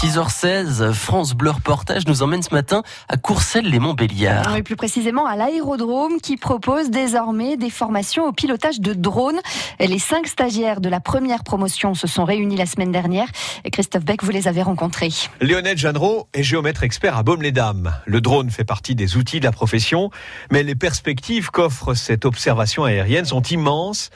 6h16, France Bleu Reportage nous emmène ce matin à Courcelles-les-Montbéliards. Oui, plus précisément à l'aérodrome qui propose désormais des formations au pilotage de drones. Les cinq stagiaires de la première promotion se sont réunis la semaine dernière. Et Christophe Beck, vous les avez rencontrés. Lionel Jeanneraud est géomètre expert à Baume-les-Dames. Le drone fait partie des outils de la profession, mais les perspectives qu'offre cette observation aérienne sont immenses.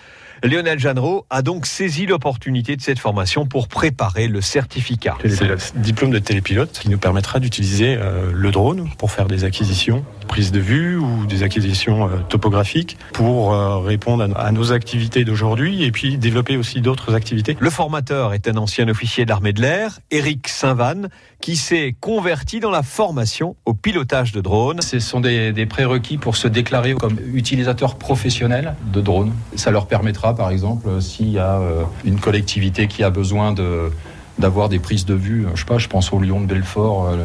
Lionel Jeanneraud a donc saisi l'opportunité de cette formation pour préparer le certificat. C'est le diplôme de télépilote qui nous permettra d'utiliser euh, le drone pour faire des acquisitions, prise de vue ou des acquisitions euh, topographiques pour euh, répondre à nos activités d'aujourd'hui et puis développer aussi d'autres activités. Le formateur est un ancien officier de l'armée de l'air, Éric Saint-Van, qui s'est converti dans la formation au pilotage de drones. Ce sont des, des prérequis pour se déclarer comme utilisateur professionnel de drones. Ça leur permettra par exemple, euh, s'il y a euh, une collectivité qui a besoin de d'avoir des prises de vue. Je sais pas, je pense au Lyon de Belfort, euh,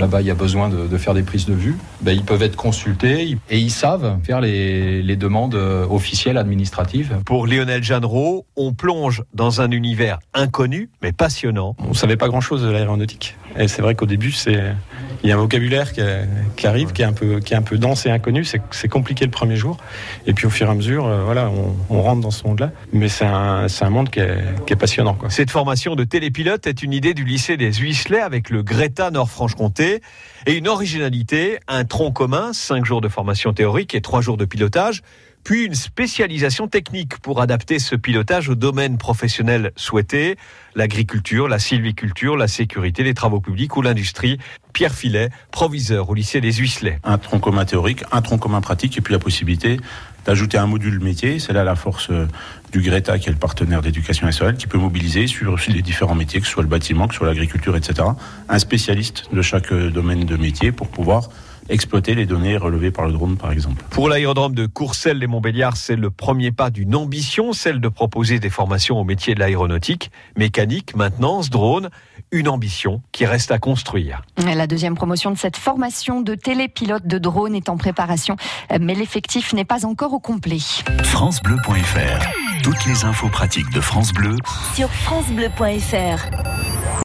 là-bas il y a besoin de, faire des prises de vue. Ben, ils peuvent être consultés et ils savent faire les, les demandes officielles administratives. Pour Lionel Jeanneraud, on plonge dans un univers inconnu mais passionnant. On savait pas grand-chose de l'aéronautique. Et c'est vrai qu'au début, c'est il y a un vocabulaire qui, arrive, qui est un peu, qui est un peu dense et inconnu. C'est compliqué le premier jour. Et puis au fur et à mesure, euh, voilà, on, rentre dans ce monde-là. Mais c'est un, un, monde qui est, qui est passionnant. Quoi. Cette formation de télépilote est une idée du lycée des Huisselets avec le Greta Nord-Franche-Comté. Et une originalité, un tronc commun, cinq jours de formation théorique et trois jours de pilotage puis une spécialisation technique pour adapter ce pilotage au domaine professionnel souhaité, l'agriculture, la sylviculture, la sécurité, les travaux publics ou l'industrie. Pierre Filet, proviseur au lycée des Huisselets. Un tronc commun théorique, un tronc commun pratique et puis la possibilité d'ajouter un module métier. C'est là la force euh, du Greta, qui est le partenaire d'éducation nationale, qui peut mobiliser sur les différents métiers, que ce soit le bâtiment, que ce soit l'agriculture, etc. Un spécialiste de chaque euh, domaine de métier pour pouvoir exploiter les données relevées par le drone, par exemple. Pour l'aérodrome de Courcelles-les-Montbéliards, c'est le premier pas d'une ambition, celle de proposer des formations au métier de l'aéronautique, mécanique, maintenance, drone, une ambition qui reste à construire. La deuxième promotion de cette formation de télépilote de drone est en préparation, mais l'effectif n'est pas encore au complet. FranceBleu.fr Toutes les infos pratiques de France Bleu sur FranceBleu.fr